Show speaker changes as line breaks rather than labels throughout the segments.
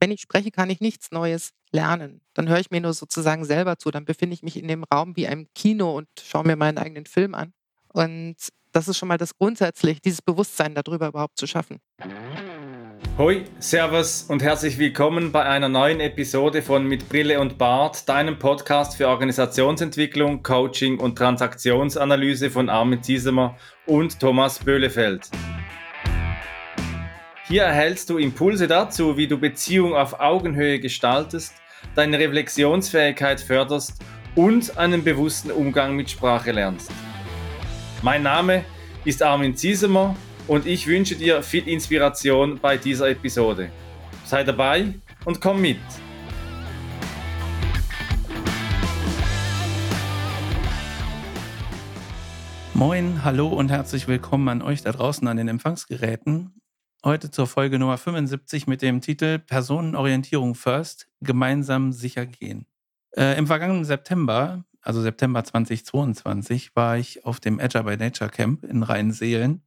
wenn ich spreche, kann ich nichts Neues lernen. Dann höre ich mir nur sozusagen selber zu. Dann befinde ich mich in dem Raum wie einem Kino und schaue mir meinen eigenen Film an. Und das ist schon mal das grundsätzlich, dieses Bewusstsein darüber überhaupt zu schaffen.
Hoi, Servus und herzlich willkommen bei einer neuen Episode von Mit Brille und Bart, deinem Podcast für Organisationsentwicklung, Coaching und Transaktionsanalyse von Armin Ziesemer und Thomas Böhlefeld. Hier erhältst du Impulse dazu, wie du Beziehung auf Augenhöhe gestaltest, deine Reflexionsfähigkeit förderst und einen bewussten Umgang mit Sprache lernst. Mein Name ist Armin Ziesemer und ich wünsche dir viel Inspiration bei dieser Episode. Sei dabei und komm mit.
Moin, hallo und herzlich willkommen an euch da draußen an den Empfangsgeräten. Heute zur Folge Nummer 75 mit dem Titel Personenorientierung First, gemeinsam sicher gehen. Äh, Im vergangenen September, also September 2022, war ich auf dem Agile by Nature Camp in Rheinseelen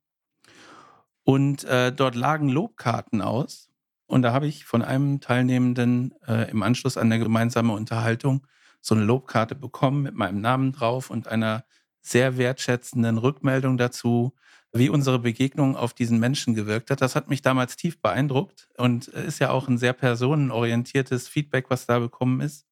und äh, dort lagen Lobkarten aus. Und da habe ich von einem Teilnehmenden äh, im Anschluss an eine gemeinsame Unterhaltung so eine Lobkarte bekommen mit meinem Namen drauf und einer sehr wertschätzenden Rückmeldung dazu, wie unsere Begegnung auf diesen Menschen gewirkt hat. Das hat mich damals tief beeindruckt und ist ja auch ein sehr personenorientiertes Feedback, was da bekommen ist.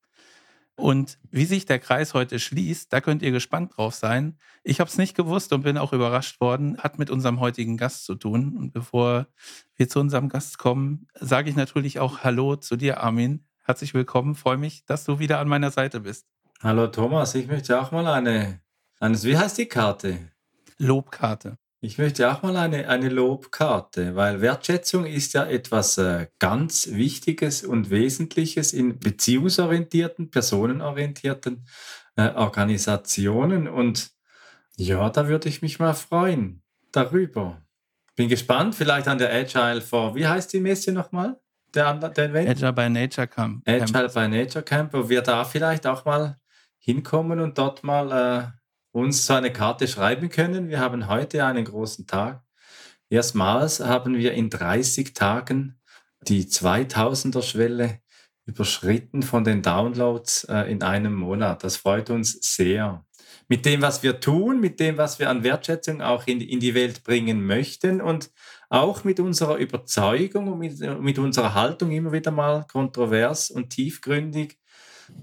Und wie sich der Kreis heute schließt, da könnt ihr gespannt drauf sein. Ich habe es nicht gewusst und bin auch überrascht worden, hat mit unserem heutigen Gast zu tun. Und bevor wir zu unserem Gast kommen, sage ich natürlich auch Hallo zu dir, Armin. Herzlich willkommen, freue mich, dass du wieder an meiner Seite bist.
Hallo Thomas, ich möchte auch mal eine, eine wie heißt die Karte?
Lobkarte.
Ich möchte auch mal eine, eine Lobkarte, weil Wertschätzung ist ja etwas äh, ganz Wichtiges und Wesentliches in beziehungsorientierten, personenorientierten äh, Organisationen. Und ja, da würde ich mich mal freuen darüber. Bin gespannt, vielleicht an der Agile for, wie heißt die Messe nochmal?
Der, der Agile by Nature Camp.
Agile by Nature Camp, wo wir da vielleicht auch mal hinkommen und dort mal äh, uns so eine Karte schreiben können. Wir haben heute einen großen Tag. Erstmals haben wir in 30 Tagen die 2000er Schwelle überschritten von den Downloads äh, in einem Monat. Das freut uns sehr. Mit dem, was wir tun, mit dem, was wir an Wertschätzung auch in, in die Welt bringen möchten und auch mit unserer Überzeugung und mit, mit unserer Haltung immer wieder mal kontrovers und tiefgründig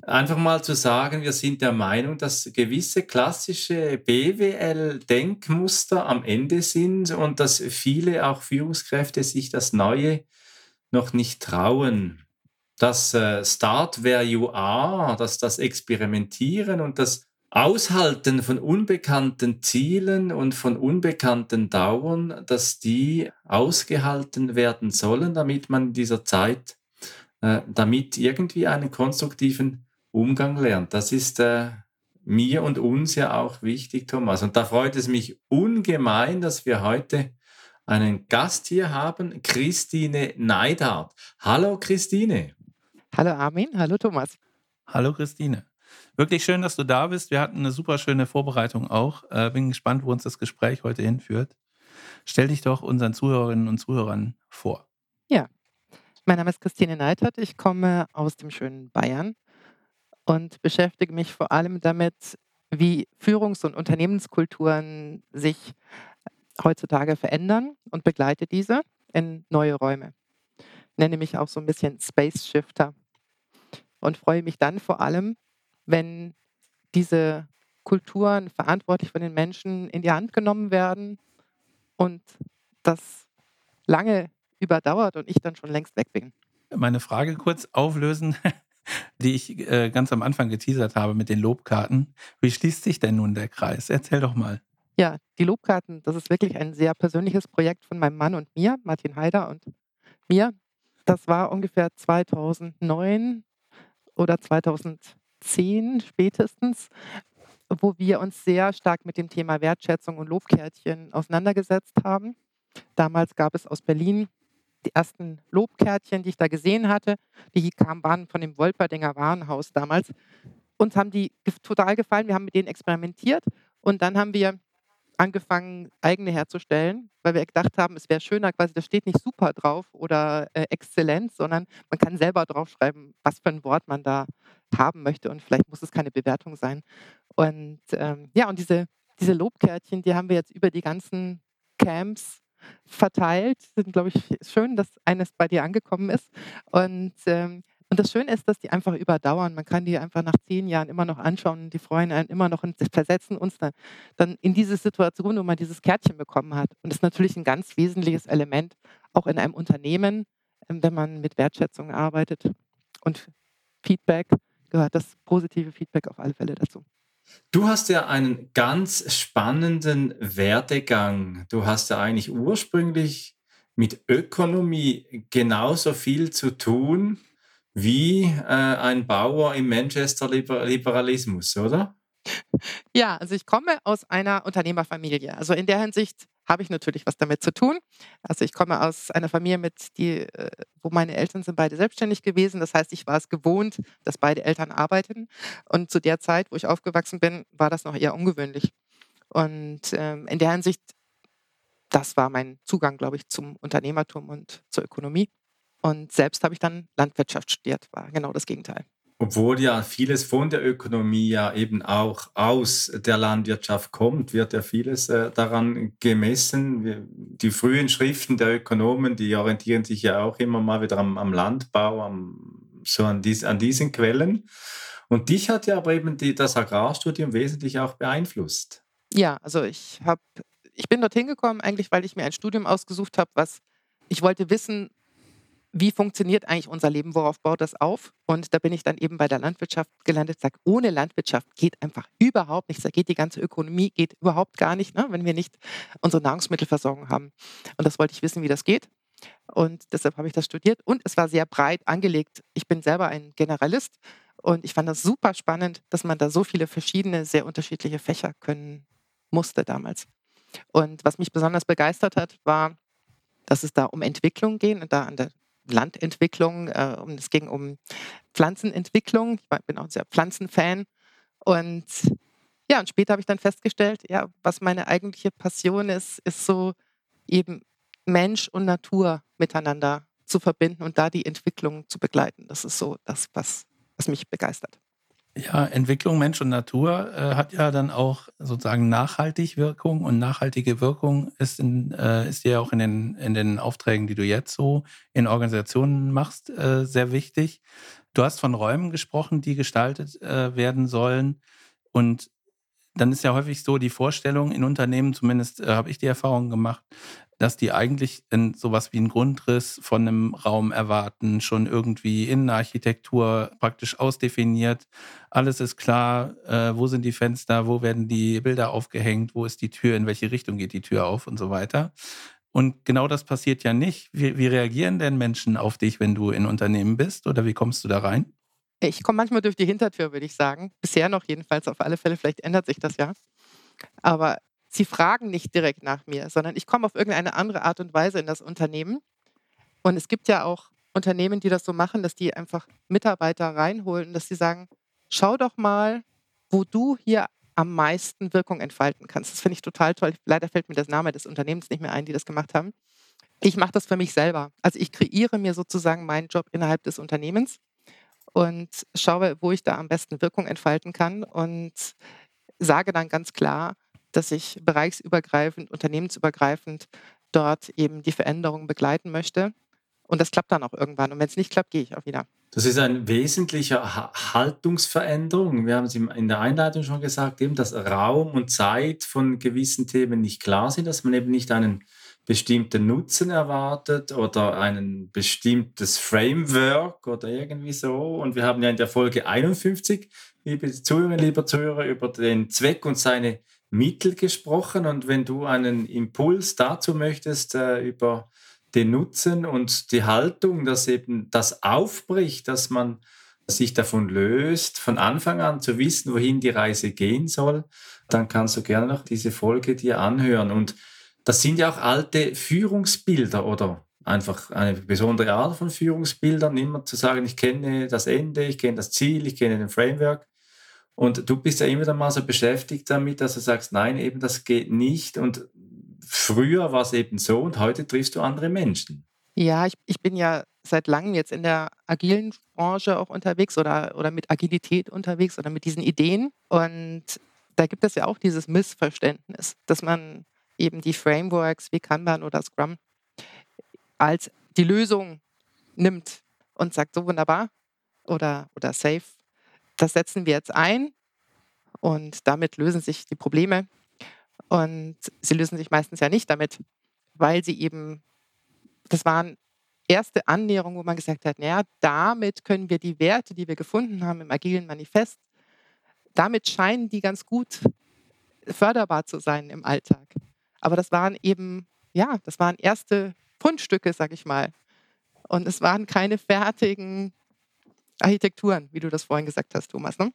einfach mal zu sagen, wir sind der Meinung, dass gewisse klassische BWL-Denkmuster am Ende sind und dass viele auch Führungskräfte sich das Neue noch nicht trauen. Das äh, Start where you are, dass das Experimentieren und das Aushalten von unbekannten Zielen und von unbekannten Dauern, dass die ausgehalten werden sollen, damit man in dieser Zeit äh, damit irgendwie einen konstruktiven Umgang lernt. Das ist äh, mir und uns ja auch wichtig, Thomas. Und da freut es mich ungemein, dass wir heute einen Gast hier haben, Christine Neidhardt. Hallo Christine.
Hallo Armin, hallo Thomas.
Hallo Christine. Wirklich schön, dass du da bist. Wir hatten eine super schöne Vorbereitung auch. Äh, bin gespannt, wo uns das Gespräch heute hinführt. Stell dich doch unseren Zuhörerinnen und Zuhörern vor.
Mein Name ist Christine Neitert. Ich komme aus dem schönen Bayern und beschäftige mich vor allem damit, wie Führungs- und Unternehmenskulturen sich heutzutage verändern und begleite diese in neue Räume. Nenne mich auch so ein bisschen Space Shifter und freue mich dann vor allem, wenn diese Kulturen verantwortlich von den Menschen in die Hand genommen werden und das lange überdauert und ich dann schon längst weg bin.
Meine Frage kurz auflösen, die ich äh, ganz am Anfang geteasert habe mit den Lobkarten. Wie schließt sich denn nun der Kreis? Erzähl doch mal.
Ja, die Lobkarten, das ist wirklich ein sehr persönliches Projekt von meinem Mann und mir, Martin Haider und mir. Das war ungefähr 2009 oder 2010 spätestens, wo wir uns sehr stark mit dem Thema Wertschätzung und Lobkärtchen auseinandergesetzt haben. Damals gab es aus Berlin die ersten Lobkärtchen, die ich da gesehen hatte, die kamen, waren von dem Wolperdinger Warenhaus damals. Uns haben die total gefallen. Wir haben mit denen experimentiert und dann haben wir angefangen, eigene herzustellen, weil wir gedacht haben, es wäre schöner, quasi, da steht nicht super drauf oder äh, exzellent, sondern man kann selber draufschreiben, was für ein Wort man da haben möchte und vielleicht muss es keine Bewertung sein. Und ähm, ja, und diese, diese Lobkärtchen, die haben wir jetzt über die ganzen Camps verteilt. Sind, glaube ich, schön, dass eines bei dir angekommen ist. Und ähm, und das Schöne ist, dass die einfach überdauern. Man kann die einfach nach zehn Jahren immer noch anschauen. Die freuen einen immer noch und versetzen uns dann, dann in diese Situation, wo man dieses Kärtchen bekommen hat. Und das ist natürlich ein ganz wesentliches Element, auch in einem Unternehmen, ähm, wenn man mit Wertschätzung arbeitet. Und Feedback gehört das positive Feedback auf alle Fälle dazu.
Du hast ja einen ganz spannenden Werdegang. Du hast ja eigentlich ursprünglich mit Ökonomie genauso viel zu tun wie äh, ein Bauer im Manchester-Liberalismus, oder?
Ja, also ich komme aus einer Unternehmerfamilie. Also in der Hinsicht habe ich natürlich was damit zu tun. Also ich komme aus einer Familie, mit die, äh, wo meine Eltern sind beide selbstständig gewesen. Das heißt, ich war es gewohnt, dass beide Eltern arbeiten. Und zu der Zeit, wo ich aufgewachsen bin, war das noch eher ungewöhnlich. Und ähm, in der Hinsicht, das war mein Zugang, glaube ich, zum Unternehmertum und zur Ökonomie. Und selbst habe ich dann Landwirtschaft studiert, war genau das Gegenteil.
Obwohl ja vieles von der Ökonomie ja eben auch aus der Landwirtschaft kommt, wird ja vieles äh, daran gemessen. Die frühen Schriften der Ökonomen, die orientieren sich ja auch immer mal wieder am, am Landbau, am, so an, dies, an diesen Quellen. Und dich hat ja aber eben die, das Agrarstudium wesentlich auch beeinflusst.
Ja, also ich habe, ich bin dorthin gekommen eigentlich, weil ich mir ein Studium ausgesucht habe, was ich wollte wissen, wie funktioniert eigentlich unser Leben, worauf baut das auf? Und da bin ich dann eben bei der Landwirtschaft gelandet, sage, ohne Landwirtschaft geht einfach überhaupt nichts. Da geht die ganze Ökonomie, geht überhaupt gar nicht, ne, wenn wir nicht unsere Nahrungsmittelversorgung haben. Und das wollte ich wissen, wie das geht. Und deshalb habe ich das studiert. Und es war sehr breit angelegt. Ich bin selber ein Generalist und ich fand das super spannend, dass man da so viele verschiedene, sehr unterschiedliche Fächer können musste damals. Und was mich besonders begeistert hat, war, dass es da um Entwicklung geht und da an der Landentwicklung, äh, es ging um Pflanzenentwicklung. Ich bin auch ein sehr Pflanzenfan. Und ja, und später habe ich dann festgestellt, ja, was meine eigentliche Passion ist, ist so eben Mensch und Natur miteinander zu verbinden und da die Entwicklung zu begleiten. Das ist so das, was, was mich begeistert.
Ja, Entwicklung Mensch und Natur äh, hat ja dann auch sozusagen nachhaltig Wirkung und nachhaltige Wirkung ist, in, äh, ist ja auch in den, in den Aufträgen, die du jetzt so in Organisationen machst, äh, sehr wichtig. Du hast von Räumen gesprochen, die gestaltet äh, werden sollen und dann ist ja häufig so die Vorstellung in Unternehmen, zumindest äh, habe ich die Erfahrung gemacht, dass die eigentlich in sowas wie einen Grundriss von einem Raum erwarten, schon irgendwie Innenarchitektur praktisch ausdefiniert. Alles ist klar, äh, wo sind die Fenster, wo werden die Bilder aufgehängt, wo ist die Tür, in welche Richtung geht die Tür auf und so weiter. Und genau das passiert ja nicht. Wie, wie reagieren denn Menschen auf dich, wenn du in Unternehmen bist oder wie kommst du da rein?
Ich komme manchmal durch die Hintertür, würde ich sagen. Bisher noch jedenfalls auf alle Fälle. Vielleicht ändert sich das ja. Aber sie fragen nicht direkt nach mir, sondern ich komme auf irgendeine andere Art und Weise in das Unternehmen. Und es gibt ja auch Unternehmen, die das so machen, dass die einfach Mitarbeiter reinholen, dass sie sagen, schau doch mal, wo du hier am meisten Wirkung entfalten kannst. Das finde ich total toll. Leider fällt mir das Name des Unternehmens nicht mehr ein, die das gemacht haben. Ich mache das für mich selber. Also ich kreiere mir sozusagen meinen Job innerhalb des Unternehmens und schaue, wo ich da am besten Wirkung entfalten kann und sage dann ganz klar, dass ich bereichsübergreifend, unternehmensübergreifend dort eben die Veränderung begleiten möchte. Und das klappt dann auch irgendwann. Und wenn es nicht klappt, gehe ich auch wieder.
Das ist eine wesentliche Haltungsveränderung. Wir haben es in der Einleitung schon gesagt, eben, dass Raum und Zeit von gewissen Themen nicht klar sind, dass man eben nicht einen bestimmten Nutzen erwartet oder ein bestimmtes Framework oder irgendwie so. Und wir haben ja in der Folge 51, liebe Zuhörerinnen, lieber Zuhörer, über den Zweck und seine Mittel gesprochen. Und wenn du einen Impuls dazu möchtest äh, über den Nutzen und die Haltung, dass eben das aufbricht, dass man sich davon löst, von Anfang an zu wissen, wohin die Reise gehen soll, dann kannst du gerne noch diese Folge dir anhören. Und das sind ja auch alte Führungsbilder oder einfach eine besondere Art von Führungsbildern, immer zu sagen, ich kenne das Ende, ich kenne das Ziel, ich kenne den Framework, Und du bist ja immer wieder mal so beschäftigt damit, dass du sagst, nein, eben das geht nicht. Und früher war es eben so und heute triffst du andere Menschen.
Ja, ich, ich bin ja seit langem jetzt in der agilen Branche auch unterwegs oder, oder mit Agilität unterwegs oder mit diesen Ideen. Und da gibt es ja auch dieses Missverständnis, dass man eben die Frameworks wie Kanban oder Scrum als die Lösung nimmt und sagt, so wunderbar oder, oder safe, das setzen wir jetzt ein und damit lösen sich die Probleme. Und sie lösen sich meistens ja nicht damit, weil sie eben, das waren erste Annäherungen, wo man gesagt hat, naja, damit können wir die Werte, die wir gefunden haben im agilen Manifest, damit scheinen die ganz gut förderbar zu sein im Alltag. Aber das waren eben, ja, das waren erste Fundstücke, sag ich mal. Und es waren keine fertigen Architekturen, wie du das vorhin gesagt hast, Thomas. Ne?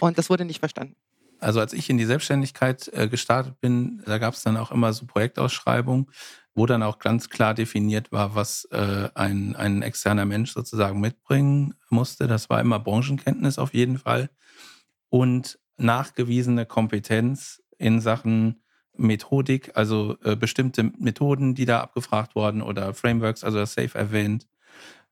Und das wurde nicht verstanden.
Also als ich in die Selbstständigkeit äh, gestartet bin, da gab es dann auch immer so Projektausschreibungen, wo dann auch ganz klar definiert war, was äh, ein, ein externer Mensch sozusagen mitbringen musste. Das war immer Branchenkenntnis auf jeden Fall und nachgewiesene Kompetenz in Sachen Methodik, also äh, bestimmte Methoden, die da abgefragt wurden oder Frameworks, also das Safe erwähnt.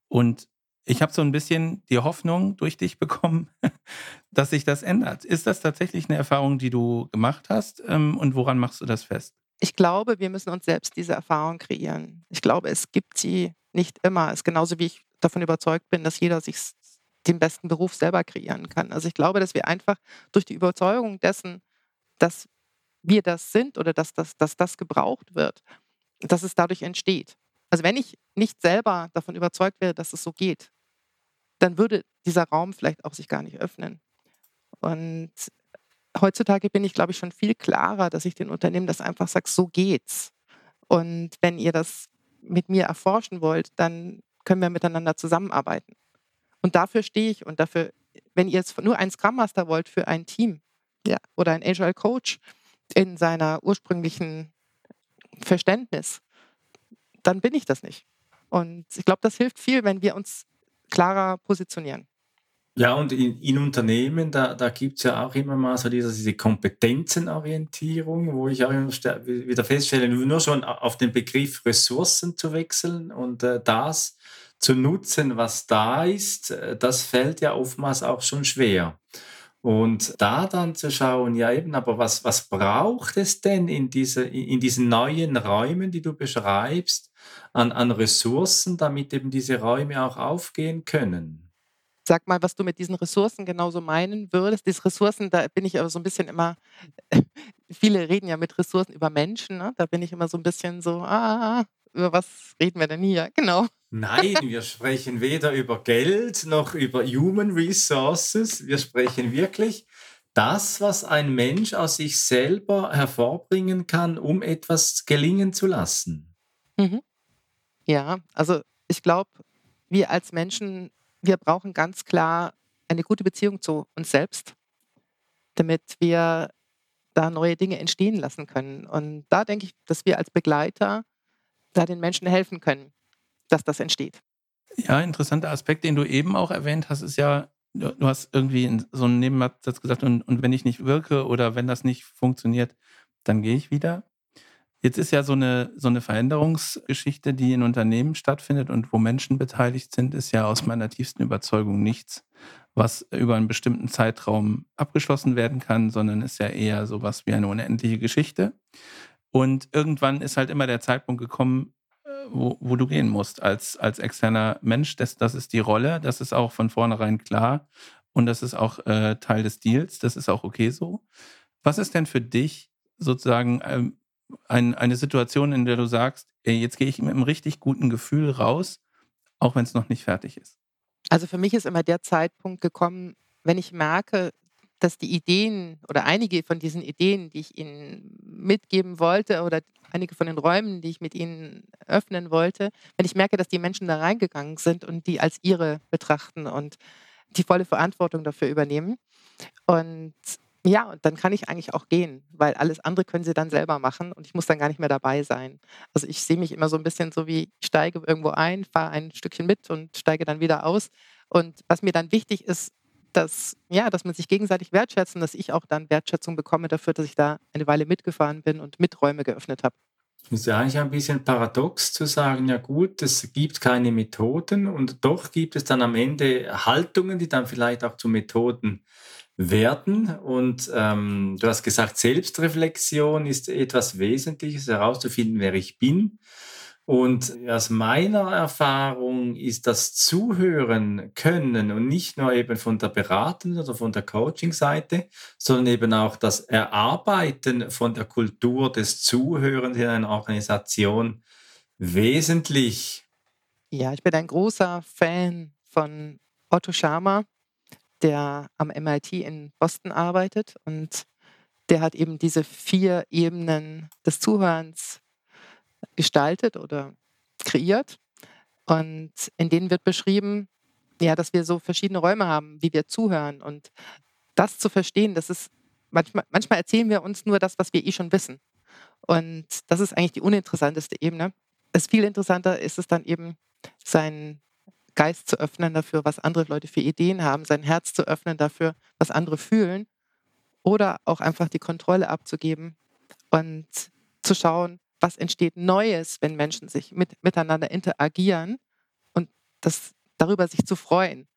Und ich habe so ein bisschen die Hoffnung durch dich bekommen, dass sich das ändert. Ist das tatsächlich eine Erfahrung, die du gemacht hast? Ähm, und woran machst du das fest?
Ich glaube, wir müssen uns selbst diese Erfahrung kreieren. Ich glaube, es gibt sie nicht immer. Es ist genauso wie ich davon überzeugt bin, dass jeder sich den besten Beruf selber kreieren kann. Also ich glaube, dass wir einfach durch die Überzeugung dessen, dass wir das sind oder dass das, dass das gebraucht wird, dass es dadurch entsteht. Also wenn ich nicht selber davon überzeugt wäre, dass es so geht, dann würde dieser Raum vielleicht auch sich gar nicht öffnen. Und heutzutage bin ich, glaube ich, schon viel klarer, dass ich den Unternehmen das einfach sage, so geht's. Und wenn ihr das mit mir erforschen wollt, dann können wir miteinander zusammenarbeiten. Und dafür stehe ich und dafür, wenn ihr jetzt nur einen Scrum Master wollt für ein Team ja, oder ein Agile Coach in seiner ursprünglichen Verständnis, dann bin ich das nicht. Und ich glaube, das hilft viel, wenn wir uns klarer positionieren.
Ja, und in, in Unternehmen, da, da gibt es ja auch immer mal so diese, diese Kompetenzenorientierung, wo ich auch wieder feststelle, nur schon auf den Begriff Ressourcen zu wechseln und äh, das zu nutzen, was da ist, äh, das fällt ja oftmals auch schon schwer. Und da dann zu schauen, ja eben, aber was, was braucht es denn in, diese, in diesen neuen Räumen, die du beschreibst, an, an Ressourcen, damit eben diese Räume auch aufgehen können?
Sag mal, was du mit diesen Ressourcen genauso meinen würdest. Diese Ressourcen, da bin ich aber so ein bisschen immer, viele reden ja mit Ressourcen über Menschen, ne? da bin ich immer so ein bisschen so, ah, über was reden wir denn hier? Genau.
Nein, wir sprechen weder über Geld noch über Human Resources. Wir sprechen wirklich das, was ein Mensch aus sich selber hervorbringen kann, um etwas gelingen zu lassen.
Mhm. Ja, also ich glaube, wir als Menschen, wir brauchen ganz klar eine gute Beziehung zu uns selbst, damit wir da neue Dinge entstehen lassen können. Und da denke ich, dass wir als Begleiter da den Menschen helfen können dass das entsteht.
Ja, interessanter Aspekt, den du eben auch erwähnt hast, ist ja, du hast irgendwie so einen Nebensatz gesagt, und, und wenn ich nicht wirke oder wenn das nicht funktioniert, dann gehe ich wieder. Jetzt ist ja so eine, so eine Veränderungsgeschichte, die in Unternehmen stattfindet und wo Menschen beteiligt sind, ist ja aus meiner tiefsten Überzeugung nichts, was über einen bestimmten Zeitraum abgeschlossen werden kann, sondern ist ja eher sowas wie eine unendliche Geschichte. Und irgendwann ist halt immer der Zeitpunkt gekommen, wo, wo du gehen musst als, als externer Mensch. Das, das ist die Rolle, das ist auch von vornherein klar und das ist auch äh, Teil des Deals, das ist auch okay so. Was ist denn für dich sozusagen ähm, ein, eine Situation, in der du sagst, jetzt gehe ich mit einem richtig guten Gefühl raus, auch wenn es noch nicht fertig ist?
Also für mich ist immer der Zeitpunkt gekommen, wenn ich merke, dass die Ideen oder einige von diesen Ideen, die ich Ihnen mitgeben wollte oder einige von den Räumen, die ich mit Ihnen öffnen wollte, wenn ich merke, dass die Menschen da reingegangen sind und die als ihre betrachten und die volle Verantwortung dafür übernehmen. Und ja, und dann kann ich eigentlich auch gehen, weil alles andere können sie dann selber machen und ich muss dann gar nicht mehr dabei sein. Also ich sehe mich immer so ein bisschen so wie, ich steige irgendwo ein, fahre ein Stückchen mit und steige dann wieder aus. Und was mir dann wichtig ist, dass, ja, dass man sich gegenseitig wertschätzt und dass ich auch dann Wertschätzung bekomme dafür, dass ich da eine Weile mitgefahren bin und Miträume geöffnet habe.
Es ist ja eigentlich ein bisschen paradox zu sagen, ja gut, es gibt keine Methoden und doch gibt es dann am Ende Haltungen, die dann vielleicht auch zu Methoden werden. Und ähm, du hast gesagt, Selbstreflexion ist etwas Wesentliches, herauszufinden, wer ich bin. Und aus meiner Erfahrung ist das Zuhören können und nicht nur eben von der beratenden oder von der Coaching-Seite, sondern eben auch das Erarbeiten von der Kultur des Zuhörens in einer Organisation wesentlich.
Ja, ich bin ein großer Fan von Otto Schama, der am MIT in Boston arbeitet und der hat eben diese vier Ebenen des Zuhörens gestaltet oder kreiert. Und in denen wird beschrieben, ja, dass wir so verschiedene Räume haben, wie wir zuhören. Und das zu verstehen, das ist manchmal, manchmal erzählen wir uns nur das, was wir eh schon wissen. Und das ist eigentlich die uninteressanteste Ebene. Es viel interessanter ist es dann eben, seinen Geist zu öffnen dafür, was andere Leute für Ideen haben, sein Herz zu öffnen dafür, was andere fühlen oder auch einfach die Kontrolle abzugeben und zu schauen, was entsteht Neues, wenn Menschen sich mit, miteinander interagieren und das, darüber sich zu freuen,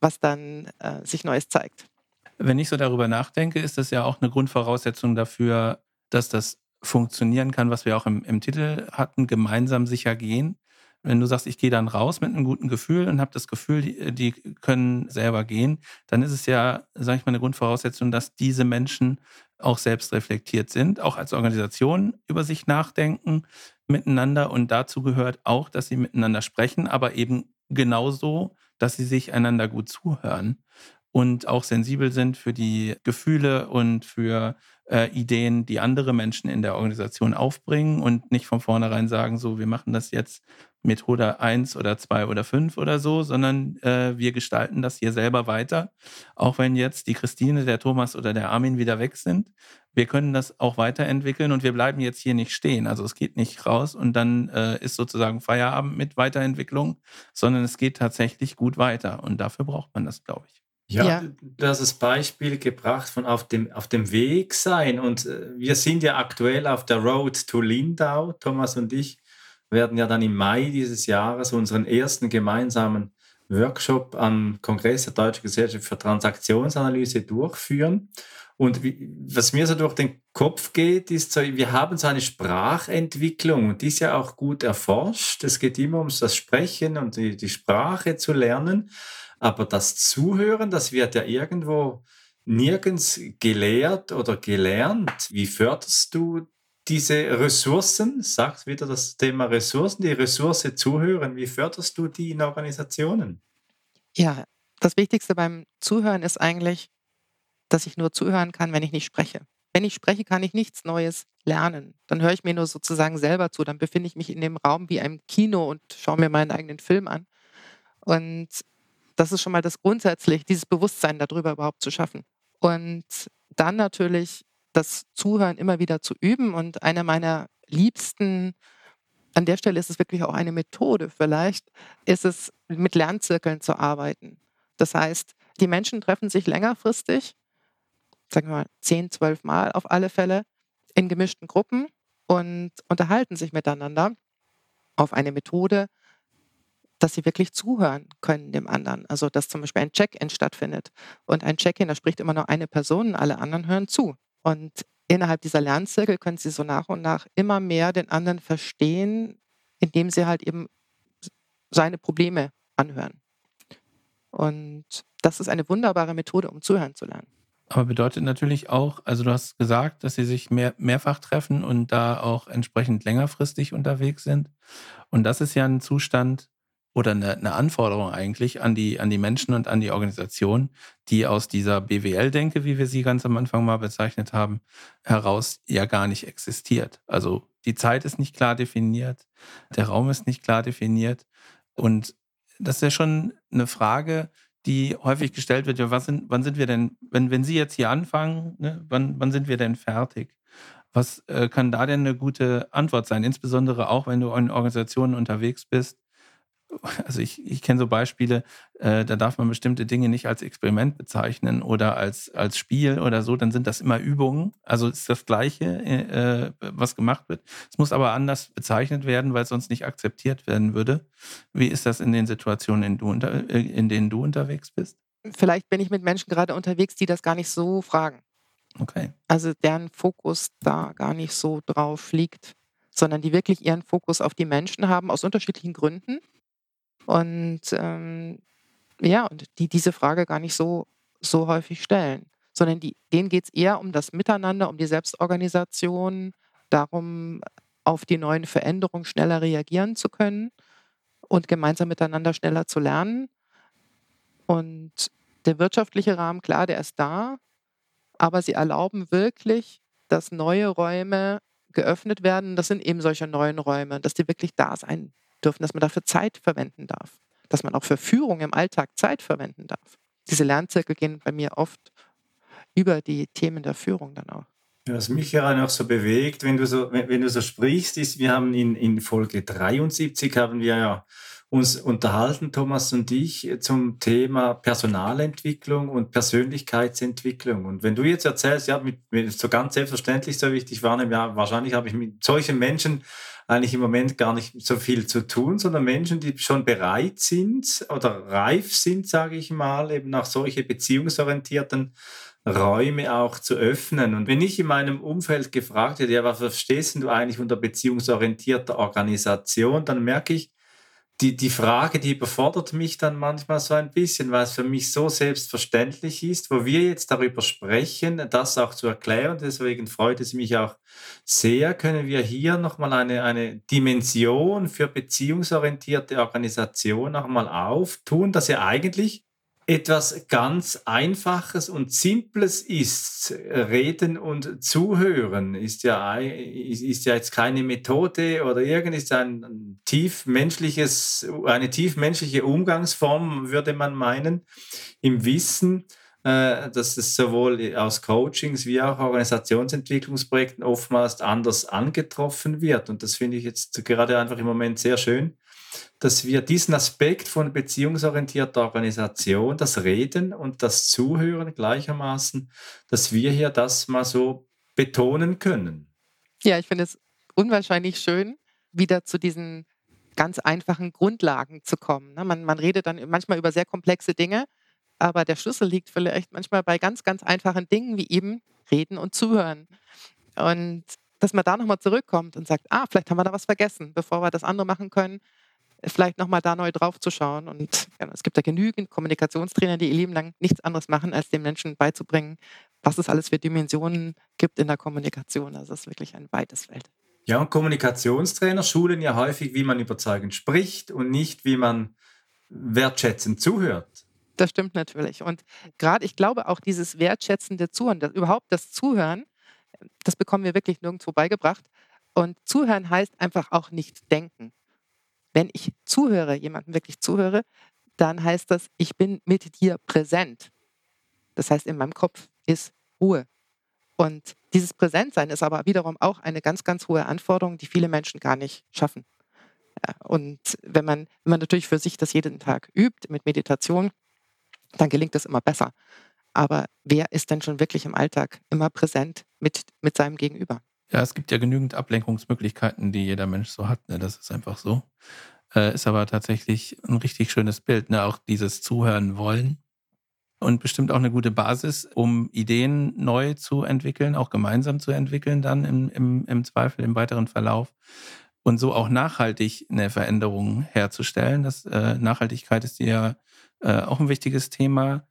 was dann äh, sich Neues zeigt.
Wenn ich so darüber nachdenke, ist das ja auch eine Grundvoraussetzung dafür, dass das funktionieren kann, was wir auch im, im Titel hatten, gemeinsam sicher gehen. Wenn du sagst, ich gehe dann raus mit einem guten Gefühl und habe das Gefühl, die, die, können selber gehen, dann ist es ja, sage ich mal, eine Grundvoraussetzung, dass diese Menschen auch selbst reflektiert sind, auch als Organisation über sich nachdenken miteinander. Und dazu gehört auch, dass sie miteinander sprechen, aber eben genauso, dass sie sich einander gut zuhören und auch sensibel sind für die Gefühle und für äh, Ideen, die andere Menschen in der Organisation aufbringen und nicht von vornherein sagen, so, wir machen das jetzt Methode 1 oder 2 oder 5 oder so, sondern äh, wir gestalten das hier selber weiter. Auch wenn jetzt die Christine, der Thomas oder der Armin wieder weg sind. Wir können das auch weiterentwickeln und wir bleiben jetzt hier nicht stehen. Also es geht nicht raus und dann äh, ist sozusagen Feierabend mit Weiterentwicklung, sondern es geht tatsächlich gut weiter. Und dafür braucht man das, glaube ich.
Ja, ja, du hast das Beispiel gebracht von auf dem, auf dem Weg sein. Und äh, wir sind ja aktuell auf der Road to Lindau, Thomas und ich werden ja dann im Mai dieses Jahres unseren ersten gemeinsamen Workshop am Kongress der Deutschen Gesellschaft für Transaktionsanalyse durchführen. Und wie, was mir so durch den Kopf geht, ist so, wir haben so eine Sprachentwicklung und die ist ja auch gut erforscht. Es geht immer ums das Sprechen und die, die Sprache zu lernen. Aber das Zuhören, das wird ja irgendwo nirgends gelehrt oder gelernt. Wie förderst du diese Ressourcen, sagt wieder das Thema Ressourcen, die Ressource zuhören, wie förderst du die in Organisationen?
Ja, das Wichtigste beim Zuhören ist eigentlich, dass ich nur zuhören kann, wenn ich nicht spreche. Wenn ich spreche, kann ich nichts Neues lernen. Dann höre ich mir nur sozusagen selber zu. Dann befinde ich mich in dem Raum wie einem Kino und schaue mir meinen eigenen Film an. Und das ist schon mal das Grundsätzliche, dieses Bewusstsein darüber überhaupt zu schaffen. Und dann natürlich das Zuhören immer wieder zu üben. Und eine meiner liebsten, an der Stelle ist es wirklich auch eine Methode vielleicht, ist es, mit Lernzirkeln zu arbeiten. Das heißt, die Menschen treffen sich längerfristig, sagen wir mal zehn, zwölf Mal auf alle Fälle, in gemischten Gruppen und unterhalten sich miteinander auf eine Methode, dass sie wirklich zuhören können dem anderen. Also dass zum Beispiel ein Check-in stattfindet. Und ein Check-in, da spricht immer nur eine Person, alle anderen hören zu. Und innerhalb dieser Lernzirkel können sie so nach und nach immer mehr den anderen verstehen, indem sie halt eben seine Probleme anhören. Und das ist eine wunderbare Methode, um zuhören zu lernen.
Aber bedeutet natürlich auch, also du hast gesagt, dass sie sich mehr, mehrfach treffen und da auch entsprechend längerfristig unterwegs sind. Und das ist ja ein Zustand, oder eine, eine Anforderung eigentlich an die, an die Menschen und an die Organisation, die aus dieser BWL-Denke, wie wir sie ganz am Anfang mal bezeichnet haben, heraus ja gar nicht existiert. Also die Zeit ist nicht klar definiert, der Raum ist nicht klar definiert. Und das ist ja schon eine Frage, die häufig gestellt wird, ja, was sind, wann sind wir denn, wenn, wenn Sie jetzt hier anfangen, ne, wann, wann sind wir denn fertig? Was äh, kann da denn eine gute Antwort sein? Insbesondere auch, wenn du in Organisationen unterwegs bist, also ich, ich kenne so Beispiele, äh, da darf man bestimmte Dinge nicht als Experiment bezeichnen oder als, als Spiel oder so, dann sind das immer Übungen. Also ist das Gleiche, äh, was gemacht wird. Es muss aber anders bezeichnet werden, weil es sonst nicht akzeptiert werden würde. Wie ist das in den Situationen, in, du unter, äh, in denen du unterwegs bist?
Vielleicht bin ich mit Menschen gerade unterwegs, die das gar nicht so fragen.
Okay.
Also deren Fokus da gar nicht so drauf liegt, sondern die wirklich ihren Fokus auf die Menschen haben, aus unterschiedlichen Gründen. Und ähm, ja, und die diese Frage gar nicht so, so häufig stellen, sondern die, denen geht es eher um das Miteinander, um die Selbstorganisation, darum, auf die neuen Veränderungen schneller reagieren zu können und gemeinsam miteinander schneller zu lernen. Und der wirtschaftliche Rahmen, klar, der ist da, aber sie erlauben wirklich, dass neue Räume geöffnet werden. Das sind eben solche neuen Räume, dass die wirklich da sein dürfen, dass man dafür Zeit verwenden darf, dass man auch für Führung im Alltag Zeit verwenden darf. Diese Lernzirkel gehen bei mir oft über die Themen der Führung dann auch.
Was mich gerade noch so bewegt, wenn du so, wenn, wenn du so sprichst, ist, wir haben in, in Folge 73 haben wir ja uns unterhalten, Thomas und ich, zum Thema Personalentwicklung und Persönlichkeitsentwicklung. Und wenn du jetzt erzählst, ja, mit, mit so ganz selbstverständlich, so wichtig wahrnehme, ja, wahrscheinlich habe ich mit solchen Menschen eigentlich im Moment gar nicht so viel zu tun, sondern Menschen, die schon bereit sind oder reif sind, sage ich mal, eben nach solche beziehungsorientierten Räume auch zu öffnen. Und wenn ich in meinem Umfeld gefragt werde, ja, was verstehst du eigentlich unter beziehungsorientierter Organisation, dann merke ich, die, die Frage, die überfordert mich dann manchmal so ein bisschen, weil es für mich so selbstverständlich ist, wo wir jetzt darüber sprechen, das auch zu erklären. Deswegen freut es mich auch sehr, können wir hier nochmal eine, eine Dimension für beziehungsorientierte Organisation nochmal auftun, dass ja eigentlich etwas ganz Einfaches und Simples ist. Reden und Zuhören ist ja, ist ja jetzt keine Methode oder irgend ein tiefmenschliches, eine tiefmenschliche Umgangsform, würde man meinen, im Wissen, äh, dass es sowohl aus Coachings wie auch Organisationsentwicklungsprojekten oftmals anders angetroffen wird. Und das finde ich jetzt gerade einfach im Moment sehr schön dass wir diesen Aspekt von beziehungsorientierter Organisation, das Reden und das Zuhören gleichermaßen, dass wir hier das mal so betonen können.
Ja, ich finde es unwahrscheinlich schön, wieder zu diesen ganz einfachen Grundlagen zu kommen. Ne? Man, man redet dann manchmal über sehr komplexe Dinge, aber der Schlüssel liegt vielleicht manchmal bei ganz, ganz einfachen Dingen wie eben Reden und Zuhören. Und dass man da nochmal zurückkommt und sagt, ah, vielleicht haben wir da was vergessen, bevor wir das andere machen können, vielleicht nochmal da neu drauf zu schauen. Und ja, es gibt da genügend Kommunikationstrainer, die ihr Leben lang nichts anderes machen, als den Menschen beizubringen, was es alles für Dimensionen gibt in der Kommunikation. Also es ist wirklich ein weites Feld.
Ja, und Kommunikationstrainer schulen ja häufig, wie man überzeugend spricht und nicht, wie man wertschätzend zuhört.
Das stimmt natürlich. Und gerade, ich glaube, auch dieses wertschätzende Zuhören, das, überhaupt das Zuhören, das bekommen wir wirklich nirgendwo beigebracht. Und zuhören heißt einfach auch nicht denken. Wenn ich zuhöre, jemandem wirklich zuhöre, dann heißt das, ich bin mit dir präsent. Das heißt, in meinem Kopf ist Ruhe. Und dieses Präsentsein ist aber wiederum auch eine ganz, ganz hohe Anforderung, die viele Menschen gar nicht schaffen. Und wenn man, wenn man natürlich für sich das jeden Tag übt mit Meditation, dann gelingt das immer besser. Aber wer ist denn schon wirklich im Alltag immer präsent mit, mit seinem Gegenüber?
Ja, es gibt ja genügend Ablenkungsmöglichkeiten, die jeder Mensch so hat. Ne? Das ist einfach so. Äh, ist aber tatsächlich ein richtig schönes Bild, ne? auch dieses Zuhören wollen. Und bestimmt auch eine gute Basis, um Ideen neu zu entwickeln, auch gemeinsam zu entwickeln, dann im, im, im Zweifel, im weiteren Verlauf. Und so auch nachhaltig eine Veränderung herzustellen. Das, äh, Nachhaltigkeit ist ja äh, auch ein wichtiges Thema.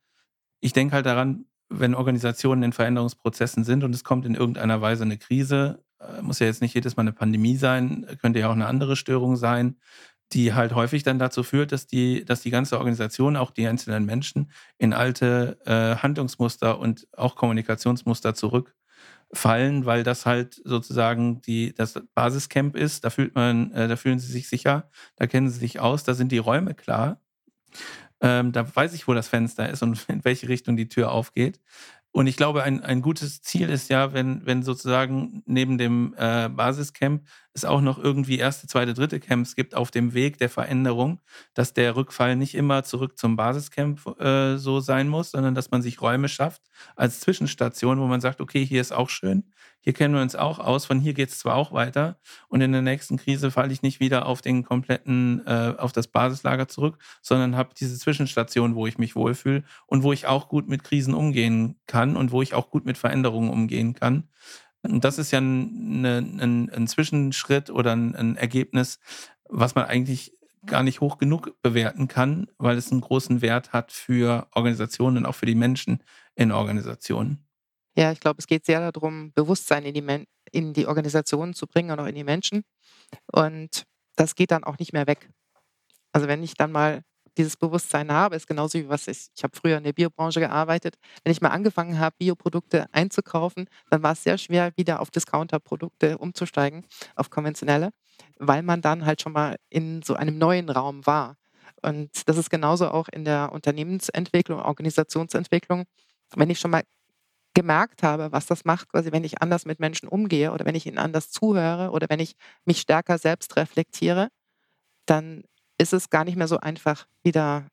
Ich denke halt daran, wenn Organisationen in Veränderungsprozessen sind und es kommt in irgendeiner Weise eine Krise, äh, muss ja jetzt nicht jedes Mal eine Pandemie sein, könnte ja auch eine andere Störung sein, die halt häufig dann dazu führt, dass die, dass die ganze Organisation, auch die einzelnen Menschen, in alte äh, Handlungsmuster und auch Kommunikationsmuster zurückfallen, weil das halt sozusagen die, das Basiscamp ist. Da fühlt man, äh, da fühlen sie sich sicher, da kennen sie sich aus, da sind die Räume klar. Ähm, da weiß ich, wo das Fenster ist und in welche Richtung die Tür aufgeht. Und ich glaube, ein, ein gutes Ziel ist ja, wenn, wenn sozusagen neben dem äh, Basiscamp es auch noch irgendwie erste, zweite, dritte Camps gibt auf dem Weg der Veränderung, dass der Rückfall nicht immer zurück zum Basiscamp äh, so sein muss, sondern dass man sich Räume schafft als Zwischenstation, wo man sagt, okay, hier ist auch schön, hier kennen wir uns auch aus, von hier geht es zwar auch weiter und in der nächsten Krise falle ich nicht wieder auf den kompletten, äh, auf das Basislager zurück, sondern habe diese Zwischenstation, wo ich mich wohlfühle und wo ich auch gut mit Krisen umgehen kann und wo ich auch gut mit Veränderungen umgehen kann. Und das ist ja ein, ein, ein Zwischenschritt oder ein, ein Ergebnis, was man eigentlich gar nicht hoch genug bewerten kann, weil es einen großen Wert hat für Organisationen und auch für die Menschen in Organisationen.
Ja, ich glaube, es geht sehr darum, Bewusstsein in die, Men in die Organisationen zu bringen und auch in die Menschen. Und das geht dann auch nicht mehr weg. Also wenn ich dann mal dieses Bewusstsein habe, ist genauso wie was ich, ich habe früher in der Biobranche gearbeitet. Wenn ich mal angefangen habe, Bioprodukte einzukaufen, dann war es sehr schwer, wieder auf Discounter-Produkte umzusteigen, auf konventionelle, weil man dann halt schon mal in so einem neuen Raum war. Und das ist genauso auch in der Unternehmensentwicklung, Organisationsentwicklung. Wenn ich schon mal gemerkt habe, was das macht, quasi wenn ich anders mit Menschen umgehe oder wenn ich ihnen anders zuhöre oder wenn ich mich stärker selbst reflektiere, dann ist es gar nicht mehr so einfach, wieder,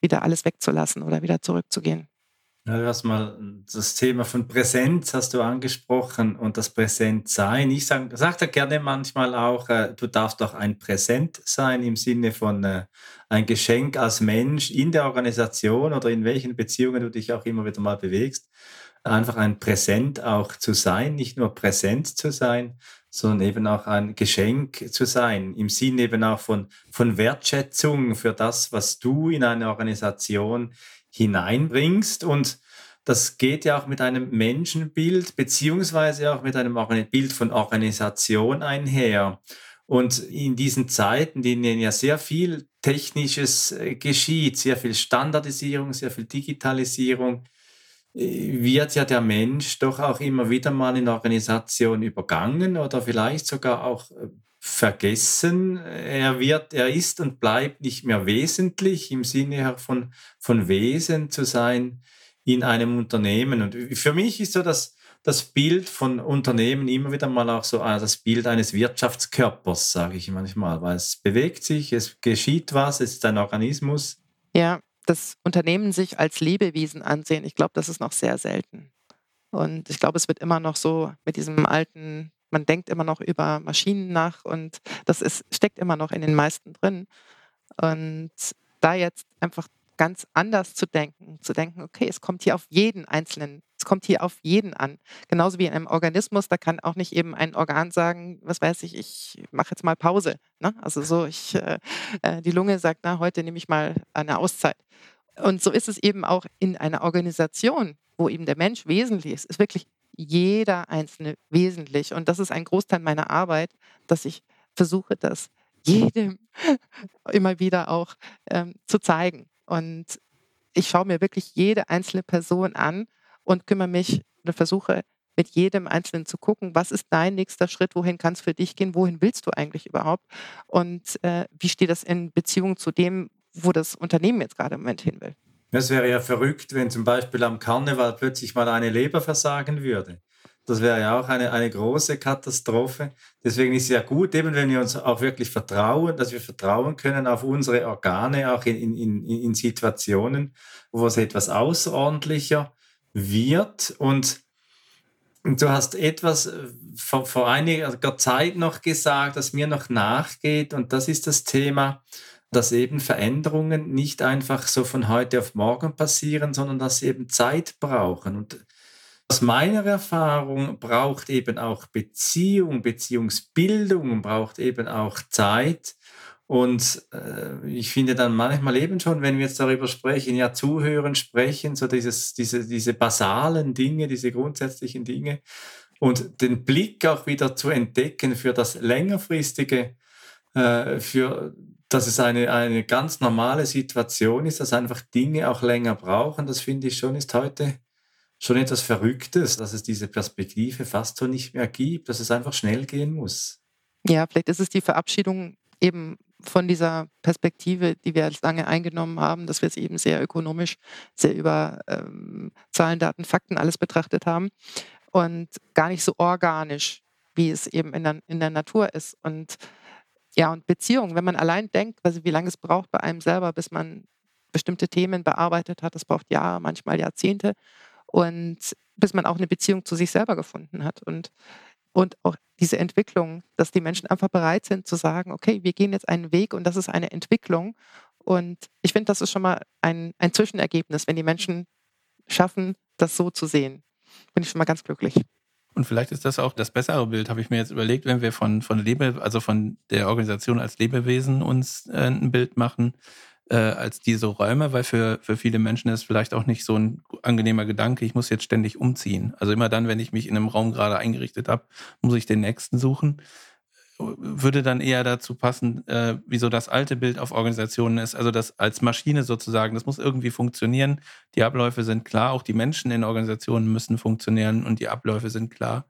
wieder alles wegzulassen oder wieder zurückzugehen.
Ja, du hast mal das Thema von Präsenz hast du angesprochen und das Präsentsein. Ich sage sag da gerne manchmal auch, äh, du darfst doch ein Präsent sein im Sinne von äh, ein Geschenk als Mensch in der Organisation oder in welchen Beziehungen du dich auch immer wieder mal bewegst. Einfach ein Präsent auch zu sein, nicht nur präsent zu sein, sondern eben auch ein Geschenk zu sein, im Sinne eben auch von, von Wertschätzung für das, was du in eine Organisation hineinbringst. Und das geht ja auch mit einem Menschenbild, beziehungsweise auch mit einem Bild von Organisation einher. Und in diesen Zeiten, in denen ja sehr viel Technisches äh, geschieht, sehr viel Standardisierung, sehr viel Digitalisierung, wird ja der Mensch doch auch immer wieder mal in Organisation übergangen oder vielleicht sogar auch äh, vergessen. Er wird, er ist und bleibt nicht mehr wesentlich im Sinne von, von Wesen zu sein in einem Unternehmen. Und für mich ist so das, das Bild von Unternehmen immer wieder mal auch so ah, das Bild eines Wirtschaftskörpers, sage ich manchmal, weil es bewegt sich, es geschieht was, es ist ein Organismus.
Ja, das Unternehmen sich als Lebewesen ansehen, ich glaube, das ist noch sehr selten. Und ich glaube, es wird immer noch so mit diesem alten, man denkt immer noch über Maschinen nach und das ist, steckt immer noch in den meisten drin. Und da jetzt einfach ganz anders zu denken, zu denken, okay, es kommt hier auf jeden Einzelnen, kommt hier auf jeden an. Genauso wie in einem Organismus, da kann auch nicht eben ein Organ sagen, was weiß ich, ich mache jetzt mal Pause. Ne? Also so, ich, äh, äh, die Lunge sagt, na, heute nehme ich mal eine Auszeit. Und so ist es eben auch in einer Organisation, wo eben der Mensch wesentlich ist, ist wirklich jeder Einzelne wesentlich. Und das ist ein Großteil meiner Arbeit, dass ich versuche, das jedem immer wieder auch ähm, zu zeigen. Und ich schaue mir wirklich jede einzelne Person an und kümmere mich oder versuche mit jedem Einzelnen zu gucken, was ist dein nächster Schritt, wohin kann es für dich gehen, wohin willst du eigentlich überhaupt und äh, wie steht das in Beziehung zu dem, wo das Unternehmen jetzt gerade im Moment hin will.
Es wäre ja verrückt, wenn zum Beispiel am Karneval plötzlich mal eine Leber versagen würde. Das wäre ja auch eine, eine große Katastrophe. Deswegen ist es ja gut, eben wenn wir uns auch wirklich vertrauen, dass wir vertrauen können auf unsere Organe, auch in, in, in Situationen, wo es etwas außerordentlicher wird. Und du hast etwas äh, vor, vor einiger Zeit noch gesagt, das mir noch nachgeht. Und das ist das Thema, dass eben Veränderungen nicht einfach so von heute auf morgen passieren, sondern dass sie eben Zeit brauchen. Und aus meiner Erfahrung braucht eben auch Beziehung, Beziehungsbildung, braucht eben auch Zeit. Und äh, ich finde dann manchmal eben schon, wenn wir jetzt darüber sprechen, ja, zuhören, sprechen, so dieses, diese, diese basalen Dinge, diese grundsätzlichen Dinge und den Blick auch wieder zu entdecken für das längerfristige, äh, für dass es eine, eine ganz normale Situation ist, dass einfach Dinge auch länger brauchen, das finde ich schon, ist heute schon etwas Verrücktes, dass es diese Perspektive fast so nicht mehr gibt, dass es einfach schnell gehen muss.
Ja, vielleicht ist es die Verabschiedung eben von dieser Perspektive, die wir lange eingenommen haben, dass wir es eben sehr ökonomisch, sehr über ähm, Zahlen, Daten, Fakten alles betrachtet haben und gar nicht so organisch wie es eben in der, in der Natur ist. Und ja, und Beziehungen, wenn man allein denkt, also wie lange es braucht bei einem selber, bis man bestimmte Themen bearbeitet hat, das braucht Jahre, manchmal Jahrzehnte. Und bis man auch eine Beziehung zu sich selber gefunden hat. Und, und auch diese Entwicklung, dass die Menschen einfach bereit sind zu sagen, okay, wir gehen jetzt einen Weg und das ist eine Entwicklung. Und ich finde, das ist schon mal ein, ein Zwischenergebnis, wenn die Menschen schaffen, das so zu sehen. Bin ich schon mal ganz glücklich.
Und vielleicht ist das auch das bessere Bild, habe ich mir jetzt überlegt, wenn wir von, von Lebe, also von der Organisation als Lebewesen uns äh, ein Bild machen, äh, als diese Räume, weil für, für viele Menschen ist vielleicht auch nicht so ein angenehmer Gedanke, ich muss jetzt ständig umziehen. Also immer dann, wenn ich mich in einem Raum gerade eingerichtet habe, muss ich den nächsten suchen. Würde dann eher dazu passen, äh, wie so das alte Bild auf Organisationen ist, also das als Maschine sozusagen, das muss irgendwie funktionieren. Die Abläufe sind klar, auch die Menschen in Organisationen müssen funktionieren und die Abläufe sind klar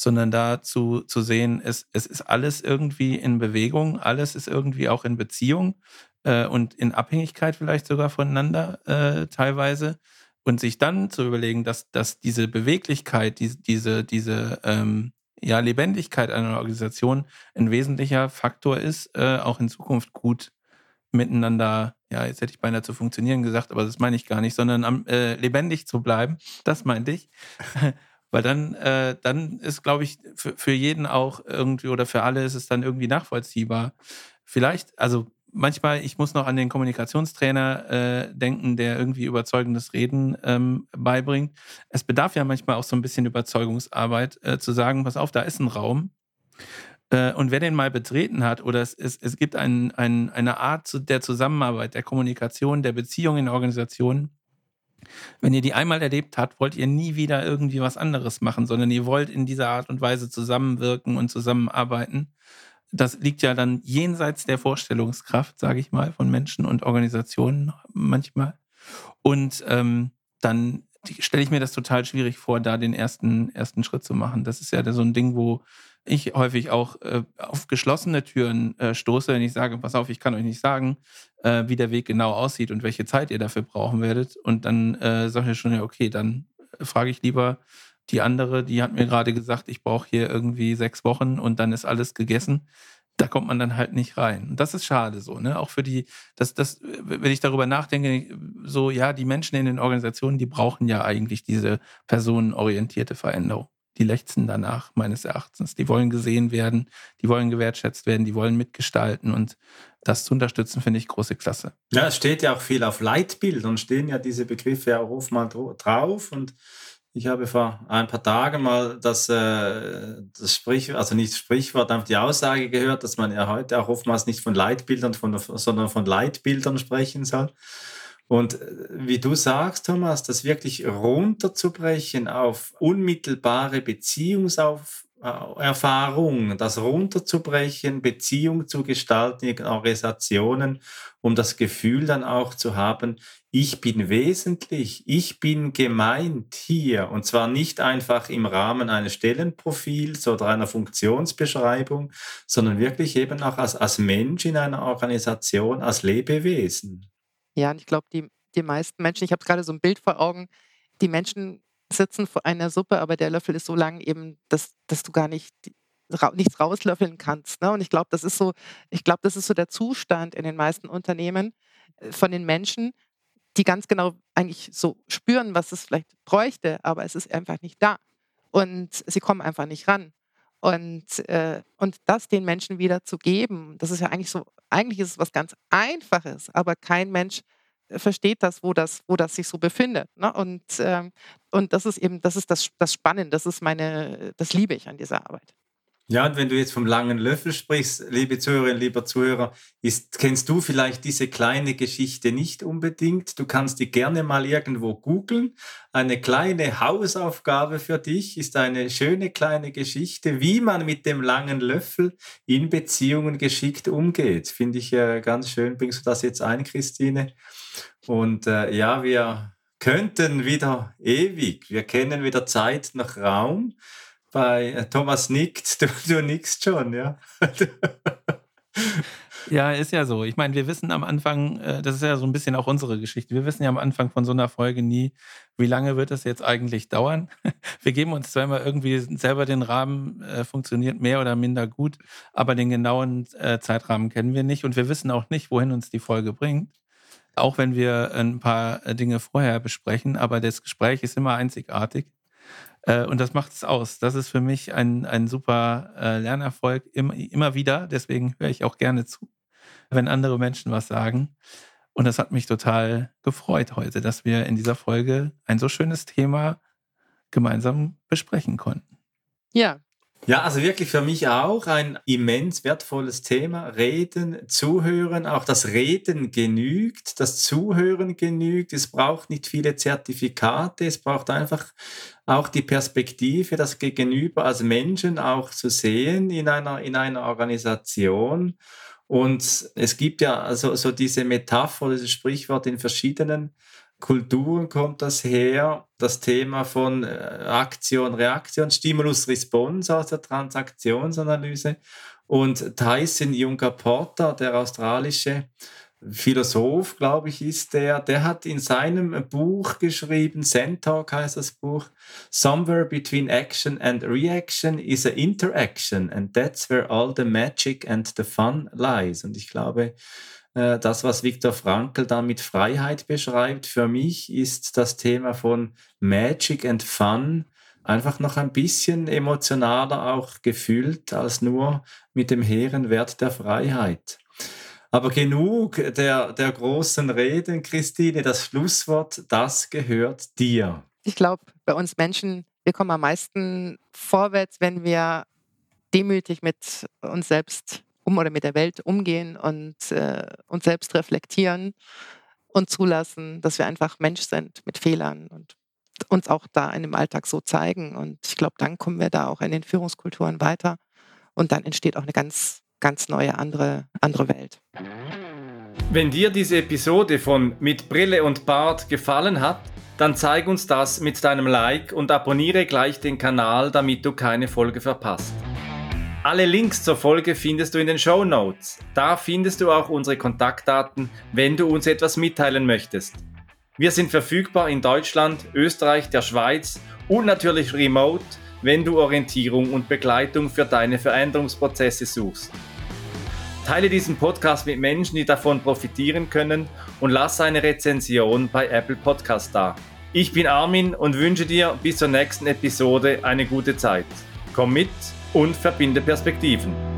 sondern dazu zu sehen, es, es ist alles irgendwie in Bewegung, alles ist irgendwie auch in Beziehung äh, und in Abhängigkeit vielleicht sogar voneinander äh, teilweise. Und sich dann zu überlegen, dass, dass diese Beweglichkeit, die, diese, diese ähm, ja, Lebendigkeit einer Organisation ein wesentlicher Faktor ist, äh, auch in Zukunft gut miteinander, ja, jetzt hätte ich beinahe zu funktionieren gesagt, aber das meine ich gar nicht, sondern am, äh, lebendig zu bleiben, das meinte ich. Weil dann, äh, dann ist, glaube ich, für, für jeden auch irgendwie oder für alle ist es dann irgendwie nachvollziehbar. Vielleicht, also manchmal, ich muss noch an den Kommunikationstrainer äh, denken, der irgendwie überzeugendes Reden ähm, beibringt. Es bedarf ja manchmal auch so ein bisschen Überzeugungsarbeit, äh, zu sagen, pass auf, da ist ein Raum. Äh, und wer den mal betreten hat, oder es, es, es gibt ein, ein, eine Art der Zusammenarbeit, der Kommunikation, der Beziehung in Organisationen, wenn ihr die einmal erlebt habt, wollt ihr nie wieder irgendwie was anderes machen, sondern ihr wollt in dieser Art und Weise zusammenwirken und zusammenarbeiten das liegt ja dann jenseits der Vorstellungskraft, sage ich mal, von Menschen und Organisationen manchmal. Und ähm, dann stelle ich mir das total schwierig vor, da den ersten, ersten Schritt zu machen. Das ist ja so ein Ding, wo ich häufig auch äh, auf geschlossene Türen äh, stoße, wenn ich sage, pass auf, ich kann euch nicht sagen, äh, wie der Weg genau aussieht und welche Zeit ihr dafür brauchen werdet. Und dann äh, sage ich schon, ja, okay, dann frage ich lieber, die andere, die hat mir gerade gesagt, ich brauche hier irgendwie sechs Wochen und dann ist alles gegessen. Da kommt man dann halt nicht rein. Und das ist schade so, ne? Auch für die, das, das, wenn ich darüber nachdenke, so, ja, die Menschen in den Organisationen, die brauchen ja eigentlich diese personenorientierte Veränderung. Die lechzen danach, meines Erachtens. Die wollen gesehen werden, die wollen gewertschätzt werden, die wollen mitgestalten und das zu unterstützen, finde ich große Klasse.
Ja, es steht ja auch viel auf Leitbildern, stehen ja diese Begriffe auch oft mal drauf und ich habe vor ein paar Tagen mal das, äh, das Sprichwort, also nicht das Sprichwort, einfach die Aussage gehört, dass man ja heute auch oftmals nicht von Leitbildern, von, sondern von Leitbildern sprechen soll. Und äh, wie du sagst, Thomas, das wirklich runterzubrechen auf unmittelbare Beziehungsauf Erfahrung, das runterzubrechen, Beziehung zu gestalten in Organisationen, um das Gefühl dann auch zu haben, ich bin wesentlich, ich bin gemeint hier und zwar nicht einfach im Rahmen eines Stellenprofils oder einer Funktionsbeschreibung, sondern wirklich eben auch als, als Mensch in einer Organisation, als Lebewesen.
Ja, und ich glaube, die, die meisten Menschen, ich habe gerade so ein Bild vor Augen, die Menschen sitzen vor einer Suppe, aber der Löffel ist so lang eben, dass, dass du gar nicht nichts rauslöffeln kannst. Ne? Und ich glaube, das ist so, ich glaube, das ist so der Zustand in den meisten Unternehmen äh, von den Menschen, die ganz genau eigentlich so spüren, was es vielleicht bräuchte, aber es ist einfach nicht da. Und sie kommen einfach nicht ran. Und, äh, und das den Menschen wieder zu geben, das ist ja eigentlich so, eigentlich ist es was ganz Einfaches, aber kein Mensch versteht das, wo das, wo das sich so befindet. Ne? Und, ähm, und das ist eben, das ist das, das Spannende, das ist meine, das liebe ich an dieser Arbeit.
Ja, und wenn du jetzt vom langen Löffel sprichst, liebe Zuhörerinnen, lieber Zuhörer, ist, kennst du vielleicht diese kleine Geschichte nicht unbedingt? Du kannst die gerne mal irgendwo googeln. Eine kleine Hausaufgabe für dich ist eine schöne kleine Geschichte, wie man mit dem langen Löffel in Beziehungen geschickt umgeht. Finde ich äh, ganz schön. Bringst du das jetzt ein, Christine? Und äh, ja, wir könnten wieder ewig, wir kennen weder Zeit noch Raum bei äh, Thomas nickt, du, du nickst schon, ja.
Ja, ist ja so. Ich meine, wir wissen am Anfang, äh, das ist ja so ein bisschen auch unsere Geschichte. Wir wissen ja am Anfang von so einer Folge nie, wie lange wird das jetzt eigentlich dauern. Wir geben uns zwar immer irgendwie selber den Rahmen, äh, funktioniert mehr oder minder gut, aber den genauen Zeitrahmen kennen wir nicht und wir wissen auch nicht, wohin uns die Folge bringt. Auch wenn wir ein paar Dinge vorher besprechen, aber das Gespräch ist immer einzigartig. Äh, und das macht es aus. Das ist für mich ein, ein super äh, Lernerfolg immer, immer wieder. Deswegen höre ich auch gerne zu, wenn andere Menschen was sagen. Und das hat mich total gefreut heute, dass wir in dieser Folge ein so schönes Thema gemeinsam besprechen konnten.
Ja,
ja, also wirklich für mich auch ein immens wertvolles Thema. Reden, zuhören, auch das Reden genügt, das Zuhören genügt. Es braucht nicht viele Zertifikate, es braucht einfach auch die Perspektive, das Gegenüber als Menschen auch zu sehen in einer, in einer Organisation. Und es gibt ja also so diese Metapher, dieses Sprichwort in verschiedenen Kulturen kommt das her, das Thema von äh, Aktion, Reaktion, Stimulus, Response aus der Transaktionsanalyse. Und Tyson Juncker Porter, der australische Philosoph, glaube ich, ist der, der hat in seinem Buch geschrieben, Zen Talk heißt das Buch, Somewhere between action and reaction is a interaction and that's where all the magic and the fun lies. Und ich glaube, äh, das, was Viktor Frankl da mit Freiheit beschreibt, für mich ist das Thema von Magic and Fun einfach noch ein bisschen emotionaler auch gefühlt als nur mit dem hehren Wert der Freiheit. Aber genug der, der großen Reden, Christine, das Schlusswort, das gehört dir.
Ich glaube, bei uns Menschen, wir kommen am meisten vorwärts, wenn wir demütig mit uns selbst um oder mit der Welt umgehen und äh, uns selbst reflektieren und zulassen, dass wir einfach Mensch sind mit Fehlern und uns auch da in dem Alltag so zeigen. Und ich glaube, dann kommen wir da auch in den Führungskulturen weiter und dann entsteht auch eine ganz, ganz neue andere, andere Welt.
Wenn dir diese Episode von Mit Brille und Bart gefallen hat, dann zeig uns das mit deinem Like und abonniere gleich den Kanal, damit du keine Folge verpasst. Alle Links zur Folge findest du in den Show Notes. Da findest du auch unsere Kontaktdaten, wenn du uns etwas mitteilen möchtest. Wir sind verfügbar in Deutschland, Österreich, der Schweiz und natürlich remote, wenn du Orientierung und Begleitung für deine Veränderungsprozesse suchst. Teile diesen Podcast mit Menschen, die davon profitieren können und lass eine Rezension bei Apple Podcast da. Ich bin Armin und wünsche dir bis zur nächsten Episode eine gute Zeit. Komm mit und verbinde Perspektiven.